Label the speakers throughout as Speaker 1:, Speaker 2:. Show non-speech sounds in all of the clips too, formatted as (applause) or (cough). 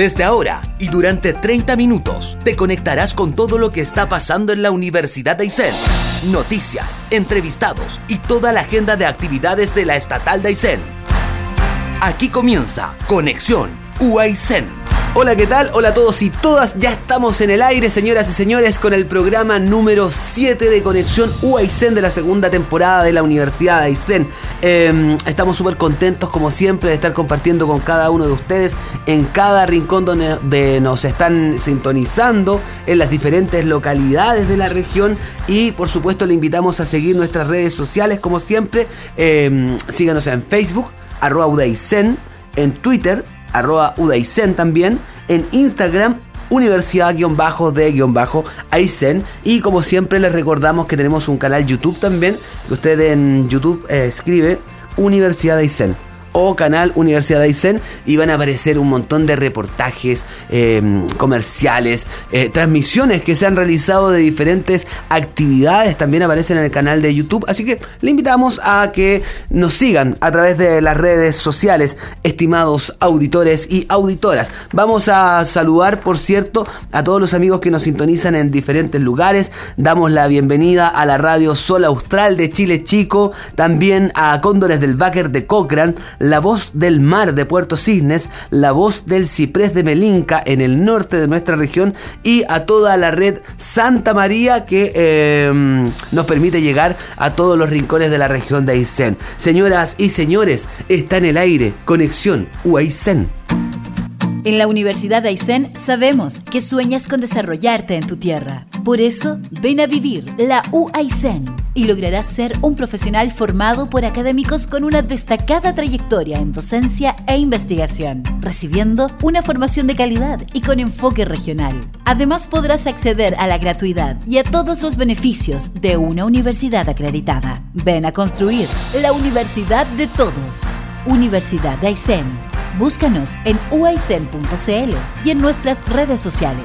Speaker 1: Desde ahora y durante 30 minutos te conectarás con todo lo que está pasando en la Universidad de Aysén. Noticias, entrevistados y toda la agenda de actividades de la Estatal de Aysén. Aquí comienza Conexión UAICEN. Hola, ¿qué tal? Hola a todos y todas. Ya estamos en el aire, señoras y señores, con el programa número 7 de Conexión UAICEN de la segunda temporada de la Universidad de Aysén. Em, estamos súper contentos, como siempre, de estar compartiendo con cada uno de ustedes en cada rincón donde nos están sintonizando, en las diferentes localidades de la región. Y por supuesto, le invitamos a seguir nuestras redes sociales, como siempre. Em, síganos en Facebook, arroba UDAICEN, en Twitter arroba Udaisen también, en Instagram universidad-de-aisen y como siempre les recordamos que tenemos un canal YouTube también, que usted en YouTube eh, escribe Universidad de o canal Universidad de Aysén y van a aparecer un montón de reportajes em, comerciales, eh, transmisiones que se han realizado de diferentes actividades, también aparecen en el canal de YouTube, así que le invitamos a que nos sigan a través de las redes sociales, estimados auditores y auditoras. Vamos a saludar, por cierto, a todos los amigos que nos sintonizan en diferentes lugares, damos la bienvenida a la radio Sol Austral de Chile Chico, también a Cóndores del Báquer de Cochrane, la voz del mar de Puerto Cisnes, la voz del ciprés de Melinca en el norte de nuestra región y a toda la red Santa María que em, nos permite llegar a todos los rincones de la región de Aysén. Señoras y señores, está en el aire Conexión UAICEN.
Speaker 2: En la Universidad de Aysén sabemos que sueñas con desarrollarte en tu tierra. Por eso, ven a vivir la UAICEN y lograrás ser un profesional formado por académicos con una destacada trayectoria en docencia e investigación, recibiendo una formación de calidad y con enfoque regional. Además, podrás acceder a la gratuidad y a todos los beneficios de una universidad acreditada. Ven a construir la universidad de todos. Universidad de Aysén Búscanos en uaicen.cl y en nuestras redes sociales.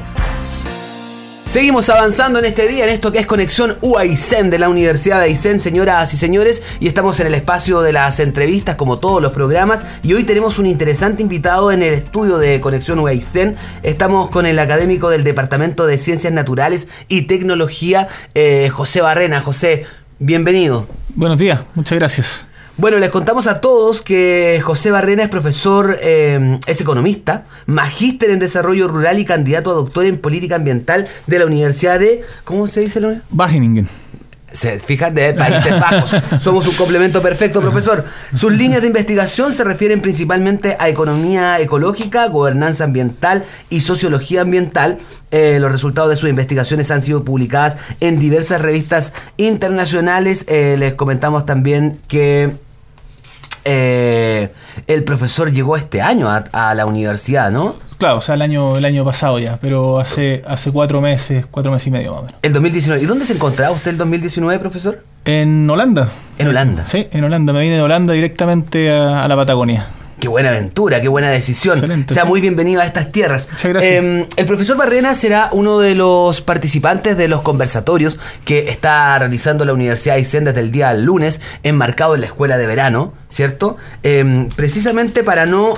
Speaker 1: Seguimos avanzando en este día en esto que es Conexión UAICEN de la Universidad de Aysén, señoras y señores, y estamos en el espacio de las entrevistas como todos los programas y hoy tenemos un interesante invitado en el estudio de Conexión UAICEN. Estamos con el académico del Departamento de Ciencias Naturales y Tecnología, eh, José Barrena. José, bienvenido.
Speaker 3: Buenos días, muchas gracias.
Speaker 1: Bueno, les contamos a todos que José Barrena es profesor, eh, es economista, magíster en desarrollo rural y candidato a doctor en política ambiental de la Universidad de. ¿Cómo se dice la
Speaker 3: Wageningen
Speaker 1: se fijan de Países Bajos. (laughs) Somos un complemento perfecto, profesor. Sus líneas de investigación se refieren principalmente a economía ecológica, gobernanza ambiental y sociología ambiental. Eh, los resultados de sus investigaciones han sido publicadas en diversas revistas internacionales. Eh, les comentamos también que eh, el profesor llegó este año a, la universidad, ¿no?
Speaker 3: Claro, o sea, el año, el año pasado ya, pero hace, hace cuatro meses, cuatro meses y medio más o menos.
Speaker 1: El 2019. ¿Y dónde se encontraba usted el 2019, profesor?
Speaker 3: En Holanda.
Speaker 1: ¿En Holanda?
Speaker 3: Sí, en Holanda. Me vine de Holanda directamente a la Patagonia.
Speaker 1: Qué buena aventura, qué buena decisión. sea muy bienvenido a estas tierras.
Speaker 3: Muchas gracias.
Speaker 1: Em, el profesor Barrena será uno de los participantes de los conversatorios que está realizando la Universidad de Aysén desde el día lunes, enmarcado en la escuela de verano, ¿cierto? Em, precisamente para no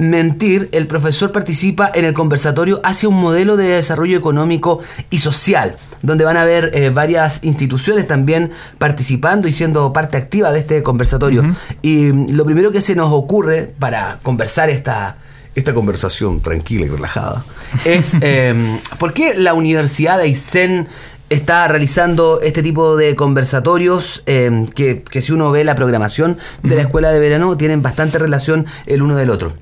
Speaker 1: mentir, el profesor participa en el conversatorio hacia un modelo de desarrollo económico y social, donde van a haber eh, varias instituciones también participando y siendo parte activa de este conversatorio. Y mm, lo primero que se nos ocurre para conversar esta, esta conversación tranquila y relajada es (laughs) em, por qué la Universidad de Aysén está realizando este tipo de conversatorios em, que, si uno ve la programación de la escuela de verano tienen bastante relación el uno del otro.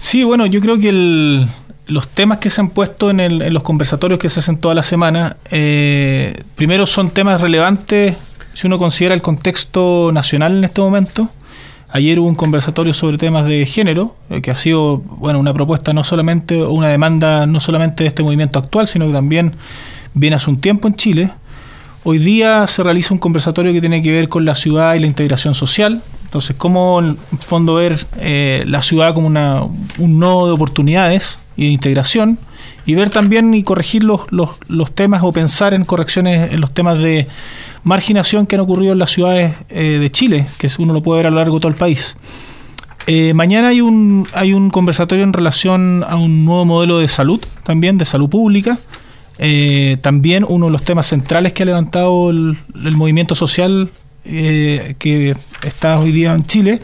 Speaker 3: Sí, bueno, yo creo que los temas que se han puesto en, los conversatorios que se hacen toda la semana, eh, primero son temas relevantes si uno considera el contexto nacional en este momento. Ayer hubo un conversatorio sobre temas de género, eh, que ha sido bueno una propuesta no solamente, una demanda no solamente de este movimiento actual, sino que también viene hace un tiempo en Chile. Hoy día se realiza un conversatorio que tiene que ver con la ciudad y la integración social. Entonces, cómo en fondo ver eh, la ciudad como una, un nodo de oportunidades y de integración y ver también y corregir los, los, temas o pensar en correcciones en los temas de marginación que han ocurrido en las ciudades eh, de Chile, que uno lo puede ver a lo largo de todo el país. Eh, mañana hay un, hay un conversatorio en relación a un nuevo modelo de salud, también de salud pública. Eh, también uno de los temas centrales que ha levantado el, el movimiento social eh, que está hoy día en Chile.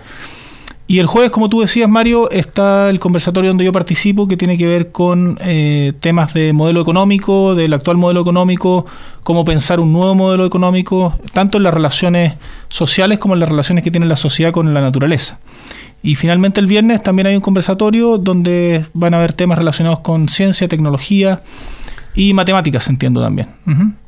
Speaker 3: Y el jueves, como tú decías, Mario, está el conversatorio donde yo participo que tiene que ver con eh, temas de modelo económico, del actual modelo económico, cómo pensar un nuevo modelo económico, tanto en las relaciones sociales como en las relaciones que tiene la sociedad con la naturaleza. Y finalmente el viernes también hay un conversatorio donde van a haber temas relacionados con ciencia, tecnología, y matemáticas, entiendo también.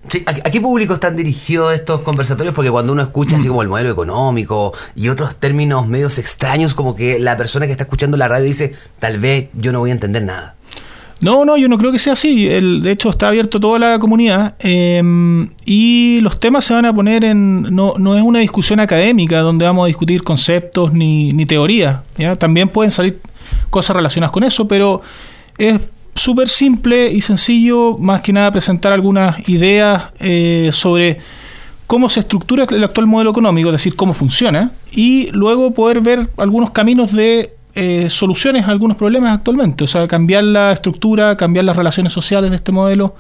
Speaker 1: sí, ¿a, qué público están dirigidos estos conversatorios? Porque cuando uno escucha así como el modelo económico y otros términos medios extraños, como que la persona que está escuchando la radio dice, tal vez yo no voy a entender nada.
Speaker 3: No, no, yo no creo que sea así. El, de hecho, está abierto toda la comunidad em, y los temas se van a poner en... No, no es una discusión académica donde vamos a discutir conceptos ni, ni teoría. ¿ya? También pueden salir cosas relacionadas con eso, pero es súper simple y sencillo, más que nada presentar algunas ideas eh, sobre cómo se estructura el actual modelo económico, es decir, cómo funciona, y luego poder ver algunos caminos de eh, soluciones a algunos problemas actualmente, o sea, cambiar la estructura, cambiar las relaciones sociales de este modelo,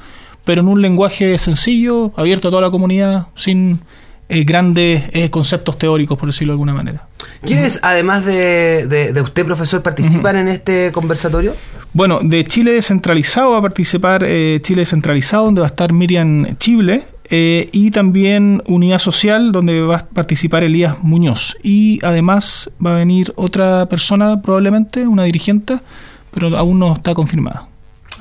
Speaker 3: pero en un lenguaje sencillo, abierto a toda la comunidad, sin eh, grandes conceptos teóricos, por decirlo de alguna manera.
Speaker 1: ¿Quiénes, además de, de, usted, profesor, participan en este conversatorio?
Speaker 3: Bueno, de Chile Descentralizado va a participar eh, Chile Descentralizado, donde va a estar Miriam Chible, eh, y también Unidad Social, donde va a participar Elías Muñoz. Y además va a venir otra persona, probablemente, una dirigente, pero aún no está confirmada.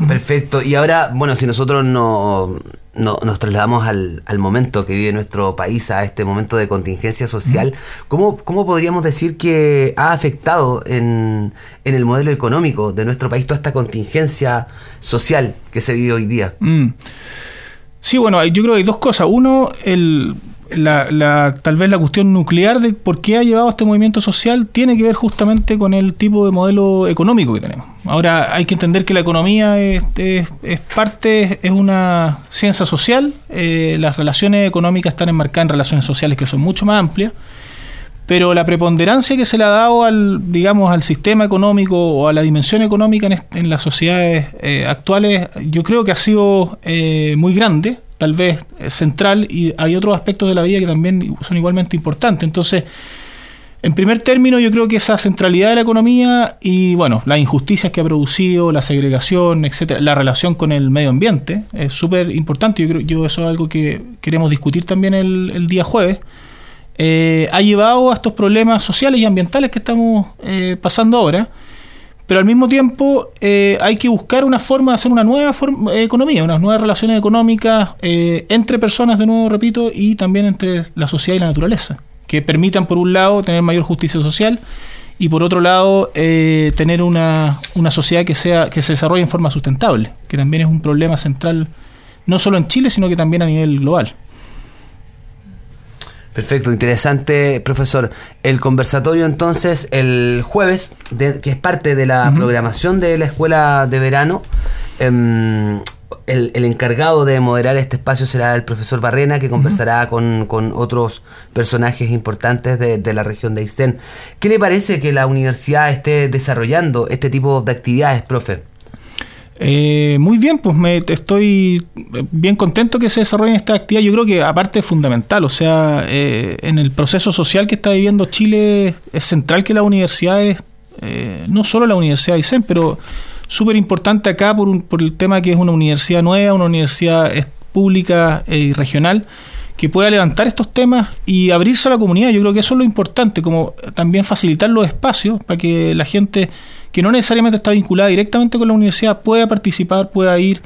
Speaker 1: Perfecto. Y ahora, bueno, si nosotros no, nos trasladamos al, momento que vive nuestro país, a este momento de contingencia social, ¿cómo, podríamos decir que ha afectado en, el modelo económico de nuestro país toda esta contingencia social que se vive hoy día? Mm.
Speaker 3: Sí, bueno, yo creo que hay dos cosas. Uno, el la, tal vez la cuestión nuclear de por qué ha llevado este movimiento social tiene que ver justamente con el tipo de modelo económico que tenemos. Ahora hay que entender que la economía es, parte, es una ciencia social, eh, las relaciones económicas están enmarcadas en relaciones sociales que son mucho más amplias, pero la preponderancia que se le ha dado al, digamos, al sistema económico o a la dimensión económica en, las sociedades eh, actuales, yo creo que ha sido eh, muy grande tal vez central y hay otros aspectos de la vida que también son igualmente importantes. Entonces, en primer término, yo creo que esa centralidad de la economía y, bueno, las injusticias que ha producido, la segregación, etcétera, la relación con el medio ambiente es súper importante. Yo creo yo eso es algo que queremos discutir también el, día jueves. Eh, ha llevado a estos problemas sociales y ambientales que estamos eh, pasando ahora pero al mismo tiempo eh, hay que buscar una forma de hacer una nueva eh, economía, unas nuevas relaciones económicas eh, entre personas, de nuevo repito, y también entre la sociedad y la naturaleza, que permitan por un lado tener mayor justicia social y por otro lado tener una, una sociedad que sea que se desarrolle en forma sustentable, que también es un problema central no solo en Chile, sino que también a nivel global.
Speaker 1: Perfecto, interesante, profesor. El conversatorio entonces el jueves, que es parte de la programación de la escuela de verano. Em, el, encargado de moderar este espacio será el profesor Barrena, que conversará con, otros personajes importantes de, de, la región de Aysén. ¿Qué le parece que la universidad esté desarrollando este tipo de actividades, profe?
Speaker 3: Eh, muy bien, pues me estoy bien contento que se desarrolle esta actividad. Yo creo que aparte es fundamental, o sea, eh, en el proceso social que está viviendo Chile es central que las universidades, eh, no solo la Universidad de ICEN, pero súper importante acá por, por el tema que es una universidad nueva, una universidad pública y regional que pueda levantar estos temas y abrirse a la comunidad. Yo creo que eso es lo importante, como también facilitar los espacios para que la gente que no necesariamente está vinculada directamente con la universidad pueda participar, pueda ir,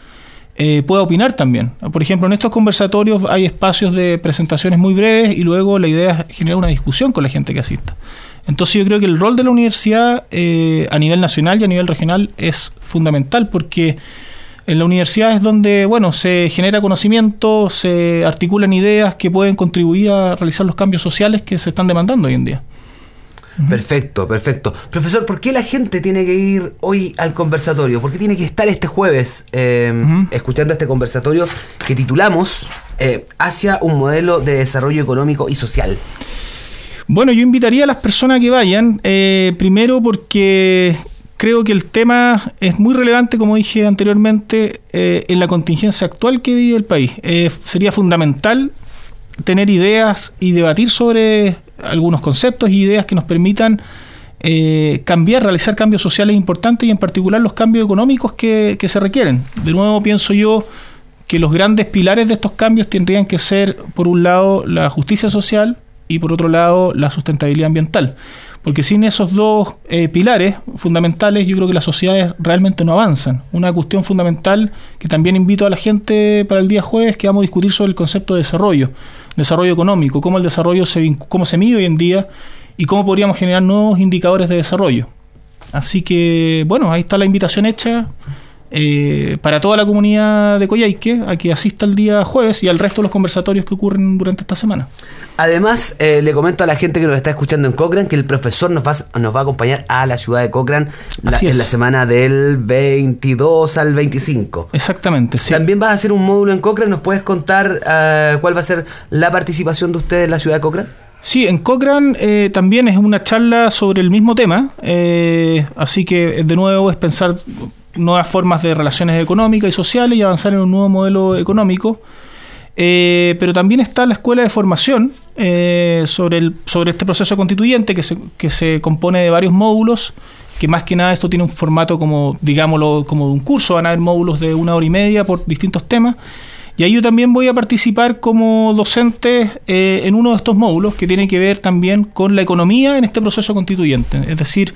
Speaker 3: eh, pueda opinar también. Por ejemplo, en estos conversatorios hay espacios de presentaciones muy breves y luego la idea es generar una discusión con la gente que asista. Entonces yo creo que el rol de la universidad eh, a nivel nacional y a nivel regional es fundamental porque en la universidad es donde, bueno, se genera conocimiento, se articulan ideas que pueden contribuir a realizar los cambios sociales que se están demandando hoy en día.
Speaker 1: Perfecto, perfecto. Profesor, ¿por qué la gente tiene que ir hoy al conversatorio? ¿Por qué tiene que estar este jueves em, escuchando este conversatorio que titulamos eh, Hacia un modelo de desarrollo económico y social?
Speaker 3: Bueno, yo invitaría a las personas a que vayan, eh, primero porque creo que el tema es muy relevante, como dije anteriormente, eh, en la contingencia actual que vive el país. Eh, sería fundamental tener ideas y debatir sobre algunos conceptos y ideas que nos permitan eh, cambiar, realizar cambios sociales importantes y en particular los cambios económicos que, que se requieren. De nuevo pienso yo que los grandes pilares de estos cambios tendrían que ser, por un lado, la justicia social y por otro lado, la sustentabilidad ambiental. Porque sin esos dos eh, pilares fundamentales, yo creo que las sociedades realmente no avanzan. Una cuestión fundamental que también invito a la gente para el día jueves, que vamos a discutir sobre el concepto de desarrollo, desarrollo económico, cómo el desarrollo se, cómo se mide hoy en día y cómo podríamos generar nuevos indicadores de desarrollo. Así que, bueno, ahí está la invitación hecha. Eh, para toda la comunidad de Coyhaique a que asista el día jueves y al resto de los conversatorios que ocurren durante esta semana.
Speaker 1: Además, eh, le comento a la gente que nos está escuchando en Cochrane que el profesor nos va, nos va a acompañar a la ciudad de Cochrane la, en la semana del 22 al 25.
Speaker 3: Exactamente, sí.
Speaker 1: También vas a hacer un módulo en Cochrane. ¿Nos puedes contar uh, cuál va a ser la participación de ustedes en la ciudad de Cochrane?
Speaker 3: Sí, en Cochrane eh, también es una charla sobre el mismo tema, eh, así que de nuevo es pensar nuevas formas de relaciones económicas y sociales y avanzar en un nuevo modelo económico. Eh, pero también está la escuela de formación eh, sobre, el, sobre este proceso constituyente que se, que se compone de varios módulos, que más que nada esto tiene un formato como, digámoslo, como de un curso, van a haber módulos de una hora y media por distintos temas. Y ahí yo también voy a participar como docente eh, en uno de estos módulos que tiene que ver también con la economía en este proceso constituyente. Es decir,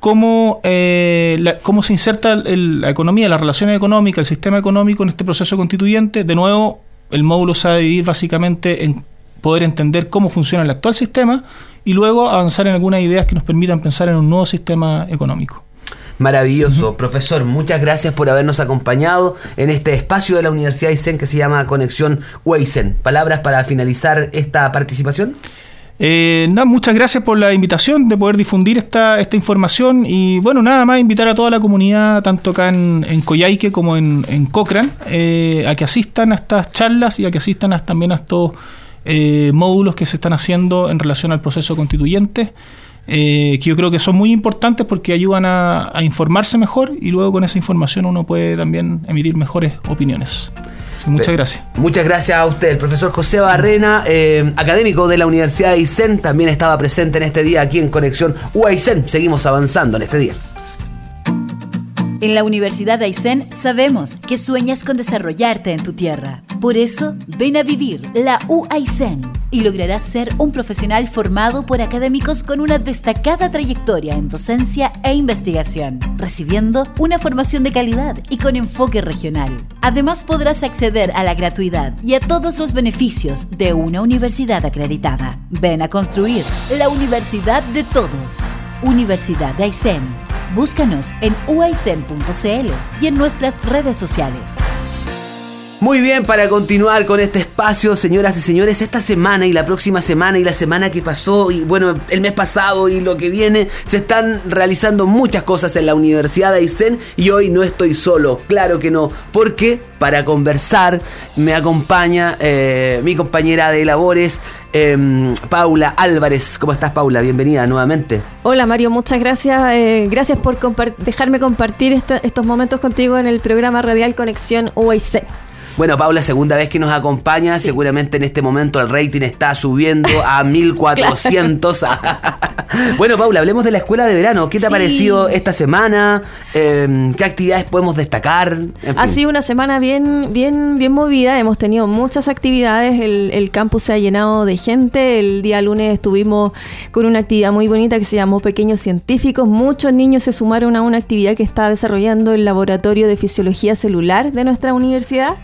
Speaker 3: cómo, eh, la, cómo se inserta el, la economía, la relación económica, el sistema económico en este proceso constituyente. De nuevo, el módulo se va a dividir básicamente en poder entender cómo funciona el actual sistema y luego avanzar en algunas ideas que nos permitan pensar en un nuevo sistema económico.
Speaker 1: Maravilloso. Uh -huh. Profesor, muchas gracias por habernos acompañado en este espacio de la Universidad ICEN que se llama Conexión UAICEN. ¿Palabras para finalizar esta participación?
Speaker 3: Eh, muchas gracias por la invitación de poder difundir esta, esta información y bueno, nada más invitar a toda la comunidad, tanto acá en, en como en, en Cochrane, eh, a que asistan a estas charlas y a que asistan a, también a estos eh, módulos que se están haciendo en relación al proceso constituyente. Eh, que yo creo que son muy importantes porque ayudan a, informarse mejor y luego con esa información uno puede también emitir mejores opiniones. Sí, muchas gracias.
Speaker 1: Muchas gracias a usted. El profesor José Barrena, eh, académico de la Universidad de Aysén, también estaba presente en este día aquí en Conexión UAICEN. Seguimos avanzando en este día.
Speaker 2: En la Universidad de Aysén sabemos que sueñas con desarrollarte en tu tierra. Por eso, ven a vivir la UAICEN y lograrás ser un profesional formado por académicos con una destacada trayectoria en docencia e investigación, recibiendo una formación de calidad y con enfoque regional. Además, podrás acceder a la gratuidad y a todos los beneficios de una universidad acreditada. Ven a construir la universidad de todos. Universidad de Aysén. Búscanos en uaicen.cl y en nuestras redes sociales.
Speaker 1: Muy bien, para continuar con este espacio, señoras y señores, esta semana y la próxima semana y la semana que pasó y bueno, el mes pasado y lo que viene, se están realizando muchas cosas en la Universidad de Aysén y hoy no estoy solo, claro que no, porque para conversar me acompaña eh, mi compañera de labores, eh, Paula Álvarez. ¿Cómo estás, Paula? Bienvenida nuevamente.
Speaker 4: Hola, Mario, muchas gracias. Eh, gracias por dejarme compartir estos momentos contigo en el programa radial Conexión UIC.
Speaker 1: Bueno, Paula, segunda vez que nos acompaña. Sí. Seguramente en este momento el rating está subiendo a (laughs) 1400. (laughs) bueno, Paula, hablemos de la escuela de verano. ¿Qué te sí. ha parecido esta semana? Eh, ¿Qué actividades podemos destacar? En
Speaker 4: fin. Ha sido una semana bien, bien, bien movida. Hemos tenido muchas actividades. El, el, campus se ha llenado de gente. El día lunes estuvimos con una actividad muy bonita que se llamó Pequeños Científicos. Muchos niños se sumaron a una actividad que está desarrollando el Laboratorio de Fisiología Celular de nuestra universidad.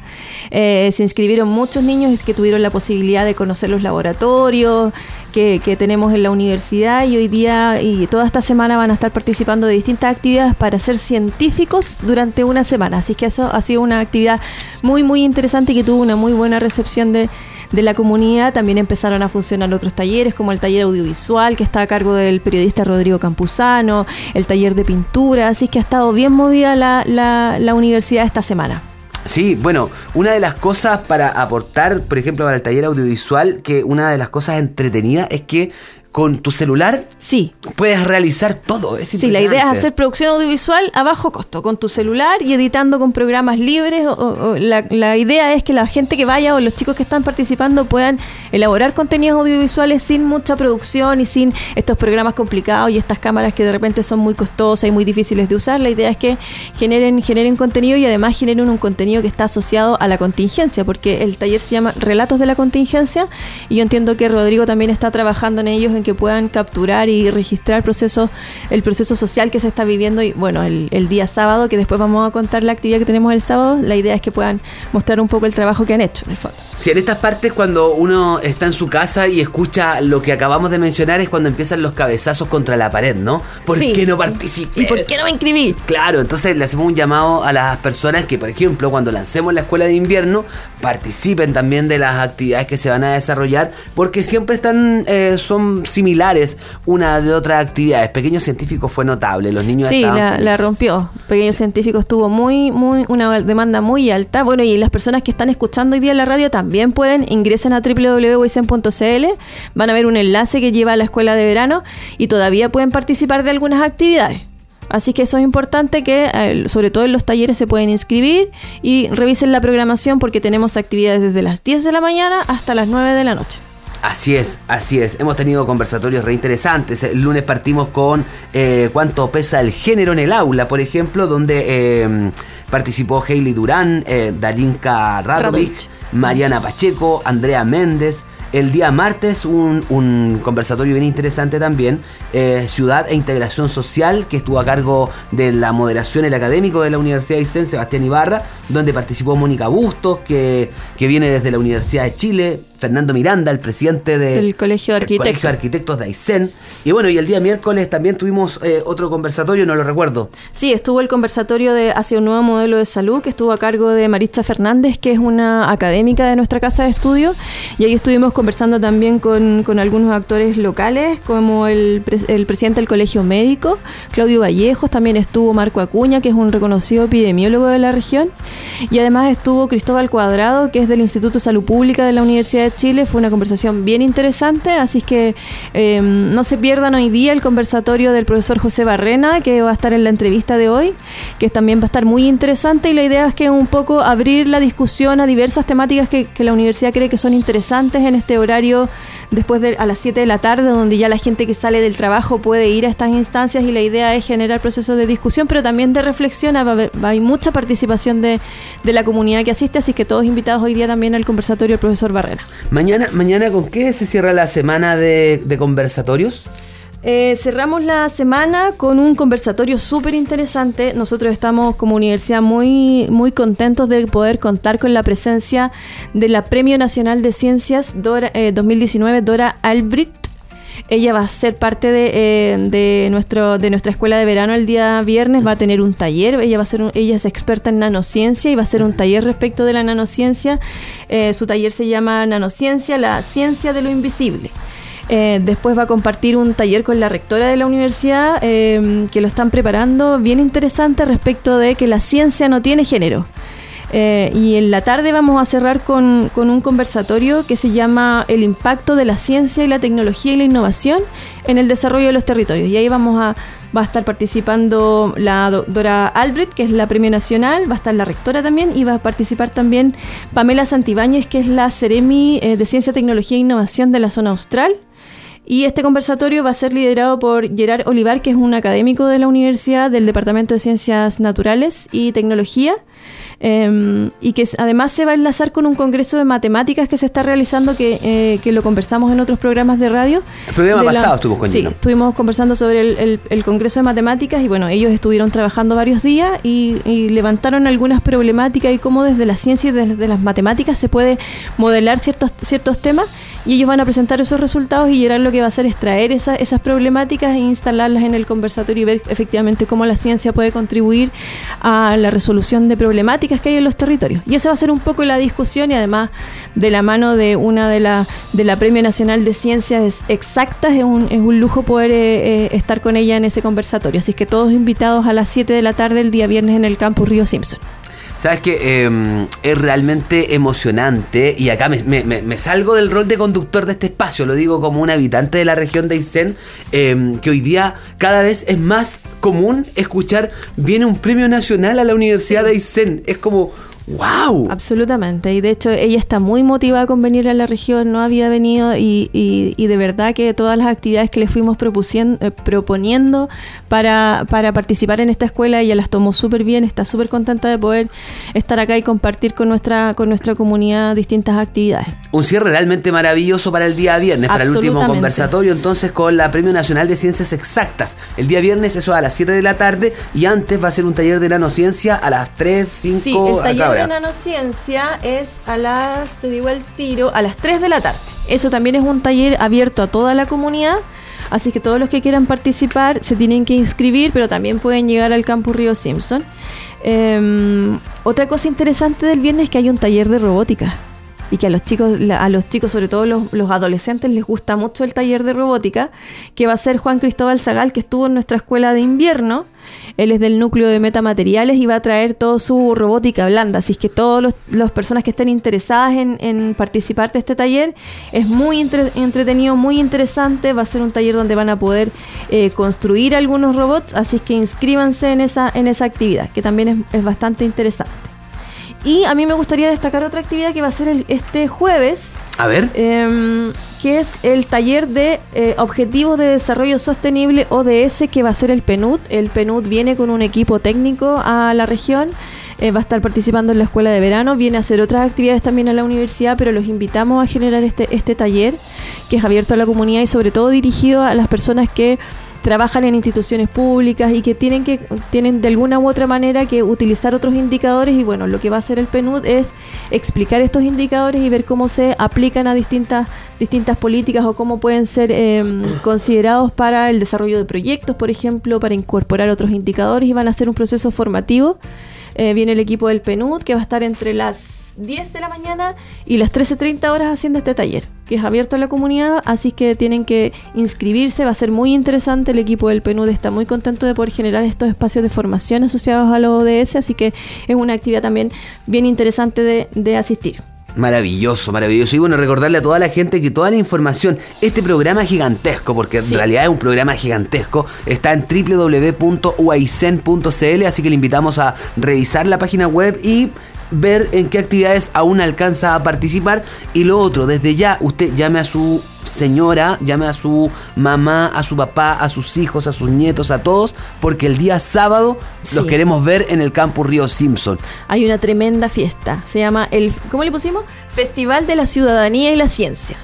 Speaker 4: Eh, se inscribieron muchos niños que tuvieron la posibilidad de conocer los laboratorios que, tenemos en la universidad y hoy día y toda esta semana van a estar participando de distintas actividades para ser científicos durante una semana. Así que eso ha sido una actividad muy, muy interesante que tuvo una muy buena recepción de, de la comunidad. También empezaron a funcionar otros talleres, como el taller audiovisual, que está a cargo del periodista Rodrigo Campuzano, el taller de pintura. Así que ha estado bien movida la, la universidad esta semana.
Speaker 1: Sí, bueno, una de las cosas para aportar, por ejemplo, para el taller audiovisual, que una de las cosas entretenidas es que con tu celular
Speaker 4: Sí.
Speaker 1: puedes realizar todo. Es
Speaker 4: Sí, la idea es hacer producción audiovisual a bajo costo, con tu celular y editando con programas libres. o- o- o la, la idea es que la gente que vaya o los chicos que están participando puedan elaborar contenidos audiovisuales sin mucha producción y sin estos programas complicados y estas cámaras que de repente son muy costosas y muy difíciles de usar. La idea es que generen, generen contenido y además generen un contenido que está asociado a la contingencia, porque el taller se llama Relatos de la Contingencia y yo entiendo que Rodrigo también está trabajando en ellos en que puedan capturar y registrar procesos, el proceso social que se está viviendo y bueno, el, el día sábado, que después vamos a contar la actividad que tenemos el sábado, la idea es que puedan mostrar un poco el trabajo que han hecho en el fondo.
Speaker 1: Si en estas partes cuando uno está en su casa y escucha lo que acabamos de mencionar es cuando empiezan los cabezazos contra la pared, ¿no? ¿Por
Speaker 4: Sí.
Speaker 1: qué no participé?
Speaker 4: ¿Y por qué no me inscribí?
Speaker 1: Claro, entonces le hacemos un llamado a las personas que, por ejemplo, cuando lancemos la escuela de invierno, participen también de las actividades que se van a desarrollar, porque siempre están, eh, son similares una de otras actividades. Pequeño Científico fue notable, los niños
Speaker 4: Sí,
Speaker 1: estaban
Speaker 4: la, rompió. Pequeño Científico estuvo muy, muy, una demanda muy alta. Bueno, y las personas que están escuchando hoy día en la radio también pueden, ingresen a www.wisen.cl, van a ver un enlace que lleva a la escuela de verano y todavía pueden participar de algunas actividades. Así que eso es importante que, eh, sobre todo en los talleres, se pueden inscribir y revisen la programación porque tenemos actividades desde las 10 de la mañana hasta las 9 de la noche.
Speaker 1: Así es, así es. Hemos tenido conversatorios reinteresantes. El lunes partimos con eh, cuánto pesa el género en el aula, por ejemplo, donde eh, participó Hailey Durán, eh, Dalinka Radovic,
Speaker 4: Radovic.
Speaker 1: Mariana Pacheco, Andrea Méndez. El día martes un, un conversatorio bien interesante también, eh, Ciudad e Integración Social, que estuvo a cargo de la moderación el académico de la Universidad de Aysén, Sebastián Ibarra, donde participó Mónica Bustos, que, que viene desde la Universidad de Chile, Fernando Miranda, el presidente de-
Speaker 4: Del Colegio de Arquitectos.
Speaker 1: Colegio de Arquitectos de Aysén. Y bueno, y el día miércoles también tuvimos eh, otro conversatorio, no lo recuerdo.
Speaker 4: Sí, estuvo el conversatorio de hacia un nuevo modelo de salud que estuvo a cargo de Maritza Fernández, que es una académica de nuestra casa de estudio, y ahí estuvimos conversando también con, con algunos actores locales, como el, el presidente del Colegio Médico, Claudio Vallejos, también estuvo Marco Acuña, que es un reconocido epidemiólogo de la región, y además estuvo Cristóbal Cuadrado, que es del Instituto de Salud Pública de la Universidad de Chile. Fue una conversación bien interesante, así que eh, no se pierdan hoy día el conversatorio del profesor José Barrena, que va a estar en la entrevista de hoy, que también va a estar muy interesante y la idea es que un poco abrir la discusión a diversas temáticas que, que la universidad cree que son interesantes en este horario después de a las 7 de la tarde, donde ya la gente que sale del trabajo puede ir a estas instancias y la idea es generar procesos de discusión, pero también de reflexión. Va a haber- va- hay mucha participación de, de la comunidad que asiste, así que todos invitados hoy día también al conversatorio del profesor Barrena.
Speaker 1: Mañana, mañana ¿con qué se cierra la semana de, de conversatorios?
Speaker 4: Eh, cerramos la semana con un conversatorio súper interesante. Nosotros estamos como universidad muy, muy contentos de poder contar con la presencia de la Premio Nacional de Ciencias Dora, eh, 2019, Dora Albrecht. Ella va a ser parte de, eh, de, nuestro, de nuestra escuela de verano el día viernes, va a tener un taller, ella, va a ser un- ella es experta en nanociencia y va a hacer un taller respecto de la nanociencia. Eh, su taller se llama Nanociencia, la ciencia de lo invisible. Eh, después va a compartir un taller con la rectora de la universidad eh, que lo están preparando, bien interesante respecto de que la ciencia no tiene género. Eh, y en la tarde vamos a cerrar con, con un conversatorio que se llama El impacto de la ciencia y la tecnología y la innovación en el desarrollo de los territorios. Y ahí vamos a, va a estar participando la doctora Albrecht, que es la premio nacional, va a estar la rectora también, y va a participar también Pamela Santibáñez, que es la Ceremi de Ciencia, Tecnología e Innovación de la zona austral. Y este conversatorio va a ser liderado por Gerard Olivar, que es un académico de la universidad del Departamento de Ciencias Naturales y Tecnología, eh, y que además se va a enlazar con un congreso de matemáticas que se está realizando, que, eh, que lo conversamos en otros programas de radio.
Speaker 1: El programa
Speaker 4: De la-
Speaker 1: pasado estuvo con
Speaker 4: Sí,
Speaker 1: Gino.
Speaker 4: estuvimos conversando sobre el, el- el congreso de matemáticas y bueno, ellos estuvieron trabajando varios días y, y levantaron algunas problemáticas y cómo desde la ciencia y desde las matemáticas se puede modelar ciertos, ciertos temas y ellos van a presentar esos resultados y Gerard lo que va a hacer es traer esa- esas problemáticas e instalarlas en el conversatorio y ver efectivamente cómo la ciencia puede contribuir a la resolución de problemáticas que hay en los territorios. Y esa va a ser un poco la discusión y además de la mano de una de la, de la Premio Nacional de Ciencias Exactas, es un, es un lujo poder eh, eh, estar con ella en ese conversatorio. Así que todos invitados a las 7 de la tarde el día viernes en el campus Río Simpson.
Speaker 1: Sabes que em, es realmente emocionante y acá me, me- me- me salgo del rol de conductor de este espacio, lo digo como un habitante de la región de Aysén, em, que hoy día cada vez es más común escuchar viene un premio nacional a la Universidad de Aysén. Es como, wow.
Speaker 4: Absolutamente, y de hecho ella está muy motivada con venir a la región, no había venido y, y- y de verdad que todas las actividades que le fuimos eh, proponiendo para, para participar en esta escuela, ella las tomó súper bien, está súper contenta de poder estar acá y compartir con nuestra, con nuestra comunidad distintas actividades.
Speaker 1: Un cierre realmente maravilloso para el día viernes, para el último conversatorio entonces con la Premio Nacional de Ciencias Exactas. El día viernes eso a las 7 de la tarde y antes va a ser un taller de nanociencia a las 3, 5,
Speaker 4: Sí, el
Speaker 1: acá
Speaker 4: taller de nanociencia es a las, te digo el tiro, a las 3 de la tarde. Eso también es un taller abierto a toda la comunidad, así que todos los que quieran participar se tienen que inscribir, pero también pueden llegar al Campus Río Simpson. Em, otra cosa interesante del viernes es que hay un taller de robótica y que a los chicos, a los chicos, sobre todo los, adolescentes, les gusta mucho el taller de robótica, que va a ser Juan Cristóbal Zagal, que estuvo en nuestra escuela de invierno. Él es del núcleo de metamateriales y va a traer toda su robótica blanda. Así que todas las personas que estén interesadas en, en participar de este taller, es muy entre- entretenido, muy interesante. Va a ser un taller donde van a poder eh, construir algunos robots. Así que inscríbanse en esa, en esa actividad, que también es, es bastante interesante. Y a mí me gustaría destacar otra actividad que va a ser el- este jueves,
Speaker 1: A ver,
Speaker 4: em, que es el taller de eh, Objetivos de Desarrollo Sostenible ODS, que va a ser el PNUD. El PNUD viene con un equipo técnico a la región, eh, va a estar participando en la escuela de verano, viene a hacer otras actividades también a la universidad, pero los invitamos a generar este, este taller, que es abierto a la comunidad y sobre todo dirigido a las personas que trabajan en instituciones públicas y que tienen que tienen de alguna u otra manera que utilizar otros indicadores y bueno lo que va a hacer el PNUD es explicar estos indicadores y ver cómo se aplican a distintas distintas políticas o cómo pueden ser eh, considerados para el desarrollo de proyectos por ejemplo para incorporar otros indicadores y van a hacer un proceso formativo. Eh, viene el equipo del PNUD que va a estar entre las 10 de la mañana y las 13.30 horas haciendo este taller, que es abierto a la comunidad, así que tienen que inscribirse, va a ser muy interesante, el equipo del PNUD está muy contento de poder generar estos espacios de formación asociados a los ODS, así que es una actividad también bien interesante de, de asistir.
Speaker 1: Maravilloso, maravilloso. Y bueno, recordarle a toda la gente que toda la información, este programa gigantesco, porque
Speaker 4: Sí.
Speaker 1: en realidad es un programa gigantesco, está en www.uaicen.cl, así que le invitamos a revisar la página web y ver en qué actividades aún alcanza a participar. Y lo otro, desde ya, usted llame a su señora, llame a su mamá, a su papá, a sus hijos, a sus nietos, a todos, porque el día sábado los queremos ver en el Campus Río Simpson.
Speaker 4: Hay una tremenda fiesta, se llama el, ¿cómo le pusimos? Festival de la Ciudadanía y la Ciencia.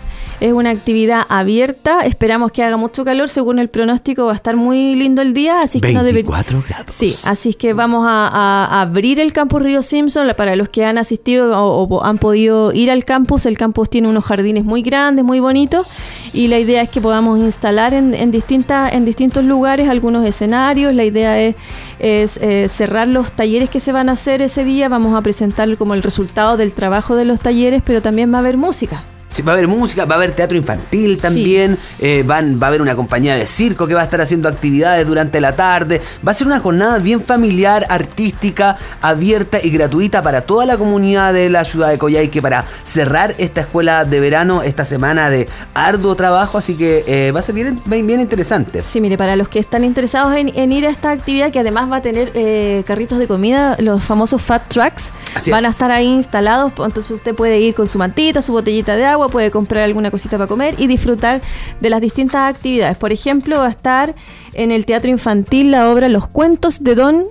Speaker 4: Es una actividad abierta, esperamos que haga mucho calor, según el pronóstico va a estar muy lindo el día, así que no debe...
Speaker 1: 24 grados.
Speaker 4: Sí, así que vamos a, abrir el campus Río Simpson para los que han asistido o, o han podido ir al campus. El campus tiene unos jardines muy grandes, muy bonitos y la idea es que podamos instalar en, en, distintas, en distintos lugares algunos escenarios. La idea es, es, eh, cerrar los talleres que se van a hacer ese día. Vamos a presentar como el resultado del trabajo de los talleres, pero también va a haber música.
Speaker 1: Sí, va a haber música, va a haber teatro infantil también, eh, van, va a haber una compañía de circo que va a estar haciendo actividades durante la tarde. Va a ser una jornada bien familiar, artística, abierta y gratuita para toda la comunidad de la ciudad de Coyhaique para cerrar esta escuela de verano, esta semana de arduo trabajo. Así que eh, va a ser bien, bien, interesante.
Speaker 4: Sí, mire, para los que están interesados en, en ir a esta actividad, que además va a tener eh, carritos de comida, los famosos fat trucks,
Speaker 1: Así
Speaker 4: van a
Speaker 1: es.
Speaker 4: estar ahí instalados, entonces usted puede ir con su mantita, su botellita de agua, puede comprar alguna cosita para comer y disfrutar de las distintas actividades. Por ejemplo, va a estar en el Teatro Infantil la obra Los Cuentos de Don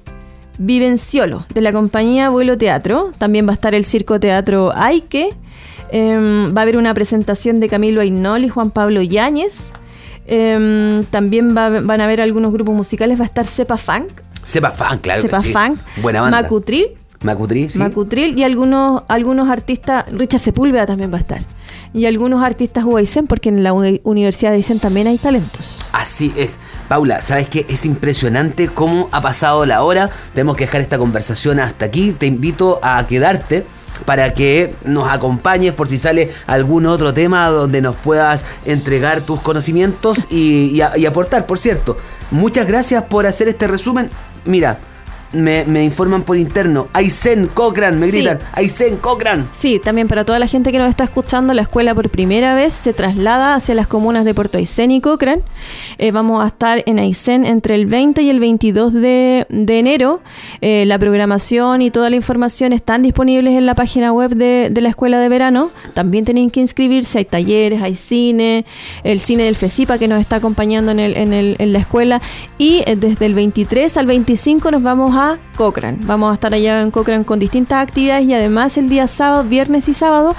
Speaker 4: Vivenciolo, de la compañía Vuelo Teatro. También va a estar el Circo Teatro Aike. Em, va a haber una presentación de Camilo Ainol y Juan Pablo Yáñez. Em, también va- van a haber algunos grupos musicales. Va a estar Cepa Funk,
Speaker 1: Sepa fan, claro
Speaker 4: Cepa
Speaker 1: que sí.
Speaker 4: Funk,
Speaker 1: Buena banda.
Speaker 4: Macutril,
Speaker 1: Macutri, sí.
Speaker 4: Macutril y algunos, algunos artistas. Richard Sepúlveda también va a estar. Y algunos artistas UAICEN, porque en la uni- Universidad de Aysén también hay talentos.
Speaker 1: Así es. Paula, ¿sabes qué? Es impresionante cómo ha pasado la hora. Tenemos que dejar esta conversación hasta aquí. Te invito a quedarte para que nos acompañes por si sale algún otro tema donde nos puedas entregar tus conocimientos y aportar. Por cierto, muchas gracias por hacer este resumen. Mira, me, me informan por interno. Aysén Cochran, me
Speaker 4: Sí.
Speaker 1: gritan. Aysén Cochran.
Speaker 4: Sí, también para toda la gente que nos está escuchando, la escuela por primera vez se traslada hacia las comunas de Puerto Aysén y Cochrane. Eh, vamos a estar en Aysén entre el 20 y el 22 de, de enero. Eh, la programación y toda la información están disponibles en la página web de, de la escuela de verano. También tienen que inscribirse, hay talleres, hay cine, el cine del FECIPA que nos está acompañando en, el, en, el- en la escuela. Y eh, desde el 23 al 25 nos vamos a Cochrane. Vamos a estar allá en Cochrane con distintas actividades y además el día sábado, viernes y sábado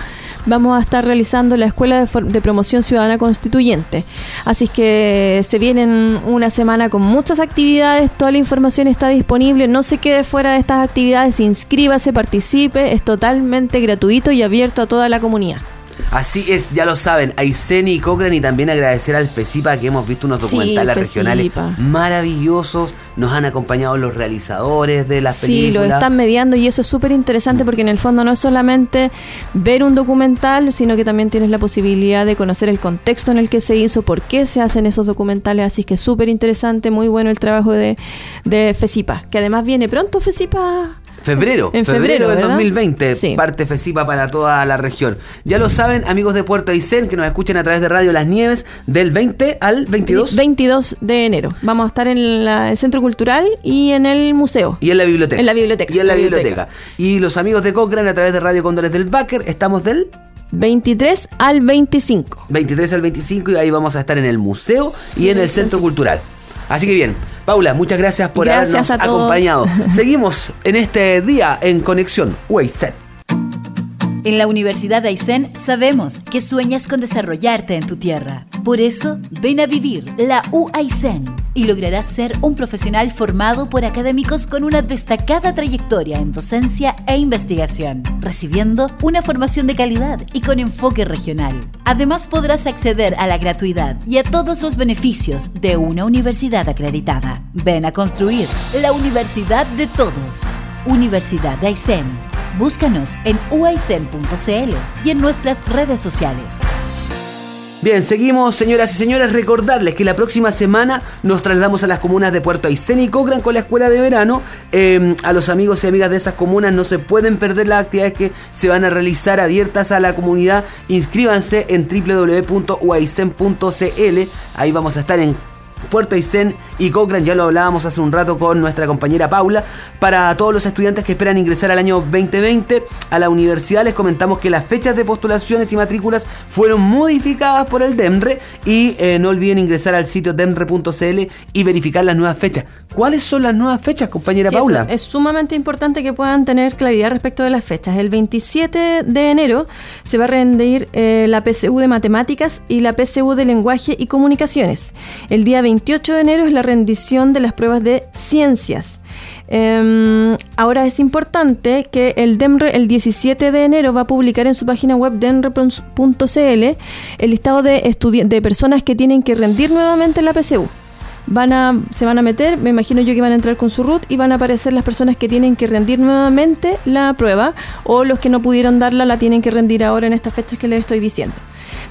Speaker 4: vamos a estar realizando la Escuela de, de Promoción Ciudadana Constituyente. Así que se vienen una semana con muchas actividades, toda la información está disponible, no se quede fuera de estas actividades, inscríbase, participe, es totalmente gratuito y abierto a toda la comunidad.
Speaker 1: Así es, ya lo saben, Aysén y Cochran y también agradecer al FECIPA que hemos visto unos documentales regionales maravillosos, nos han acompañado los realizadores de las
Speaker 4: Sí, lo
Speaker 1: películas.
Speaker 4: están mediando y eso es súper interesante porque en el fondo no es solamente ver un documental, sino que también tienes la posibilidad de conocer el contexto en el que se hizo, por qué se hacen esos documentales, así que es súper interesante, muy bueno el trabajo de, de FECIPA, que además viene pronto FECIPA.
Speaker 1: Febrero,
Speaker 4: En
Speaker 1: febrero,
Speaker 4: febrero,
Speaker 1: del
Speaker 4: ¿verdad?
Speaker 1: 2020,
Speaker 4: Sí.
Speaker 1: parte FECIPA para toda la región. Ya lo saben, amigos de Puerto Aysén, que nos escuchan a través de Radio Las Nieves, del 20 al 22
Speaker 4: 22 de enero. Vamos a estar en la- el Centro Cultural y en el museo.
Speaker 1: y en la biblioteca.
Speaker 4: En la biblioteca,
Speaker 1: Y en la
Speaker 4: la
Speaker 1: biblioteca.
Speaker 4: biblioteca.
Speaker 1: Y los amigos de Cochrane a través de Radio Cóndores del Báquer, estamos del
Speaker 4: 23 al 25.
Speaker 1: 23 al 25 y ahí vamos a estar en el museo y en el centro cultural. Así que bien, Paula, muchas gracias por
Speaker 4: Gracias
Speaker 1: habernos acompañado. (laughs) Seguimos en este día en Conexión UAICEN.
Speaker 2: En la Universidad de Aysén sabemos que sueñas con desarrollarte en tu tierra. Por eso, ven a vivir la UAISEN y lograrás ser un profesional formado por académicos con una destacada trayectoria en docencia e investigación, recibiendo una formación de calidad y con enfoque regional. Además, podrás acceder a la gratuidad y a todos los beneficios de una universidad acreditada. Ven a construir la universidad de todos. Universidad de Aysén. Búscanos en uaisen.cl y en nuestras redes sociales.
Speaker 1: Bien, seguimos, señoras y señores. Recordarles que la próxima semana nos trasladamos a las comunas de Puerto Aysén y Cochrane con la escuela de verano. Eh, a los amigos y amigas de esas comunas no se pueden perder las actividades que se van a realizar abiertas a la comunidad. Inscríbanse en www.uaisen.cl. Ahí vamos a estar en Puerto Aysén y Cochrane, ya lo hablábamos hace un rato con nuestra compañera Paula. Para todos los estudiantes que esperan ingresar al año 2020 a la universidad, les comentamos que las fechas de postulaciones y matrículas fueron modificadas por el DEMRE y eh, no olviden ingresar al sitio demre.cl y verificar las nuevas fechas. ¿Cuáles son las nuevas fechas, compañera
Speaker 4: Sí,
Speaker 1: Paula?
Speaker 4: es sumamente importante que puedan tener claridad respecto de las fechas. El 27 de enero se va a rendir eh, la PSU de Matemáticas y la PSU de Lenguaje y Comunicaciones. El día 28 de enero es la rendición de las pruebas de Ciencias. Em, ahora es importante que el DEMRE el 17 de enero va a publicar en su página web demre.cl el listado de, de personas que tienen que rendir nuevamente la PSU van a, se van a meter, me imagino yo que van a entrar con su root y van a aparecer las personas que tienen que rendir nuevamente la prueba o los que no pudieron darla la tienen que rendir ahora en estas fechas que les estoy diciendo.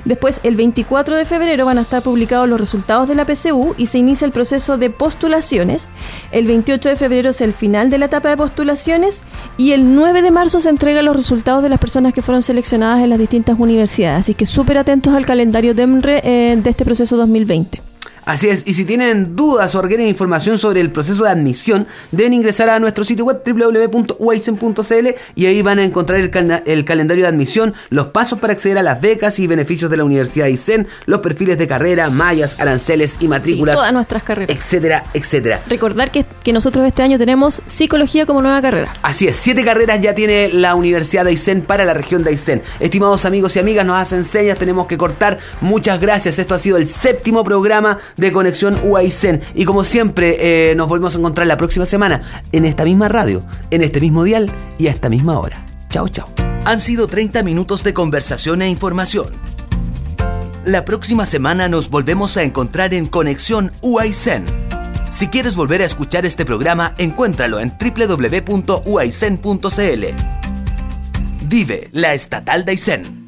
Speaker 4: Después, el 24 de febrero van a estar publicados los resultados de la PCU y se inicia el proceso de postulaciones. El 28 de febrero es el final de la etapa de postulaciones y el 9 de marzo se entregan los resultados de las personas que fueron seleccionadas en las distintas universidades. Así que súper atentos al calendario DEMRE eh, de este proceso 2020.
Speaker 1: Así es, y si tienen dudas o requieren información sobre el proceso de admisión, deben ingresar a nuestro sitio web www.uaisen.cl y ahí van a encontrar el, calendario de admisión, los pasos para acceder a las becas y beneficios de la Universidad de Aysén, los perfiles de carrera, mallas, aranceles y matrículas,
Speaker 4: Sí, todas nuestras carreras.
Speaker 1: etcétera, etcétera.
Speaker 4: Recordar que, que nosotros este año tenemos psicología como nueva carrera.
Speaker 1: Así es, siete carreras ya tiene la Universidad de Aysén para la región de Aysén. Estimados amigos y amigas, nos hacen señas, tenemos que cortar. Muchas gracias. Esto ha sido el séptimo programa de Conexión UAICEN. Y como siempre, eh, nos volvemos a encontrar la próxima semana en esta misma radio, en este mismo dial y a esta misma hora. Chao, chao.
Speaker 5: Han sido 30 minutos de conversación e información. La próxima semana nos volvemos a encontrar en Conexión UAICEN. Si quieres volver a escuchar este programa, encuéntralo en www.uaicen.cl. Vive la Estatal de Aysén.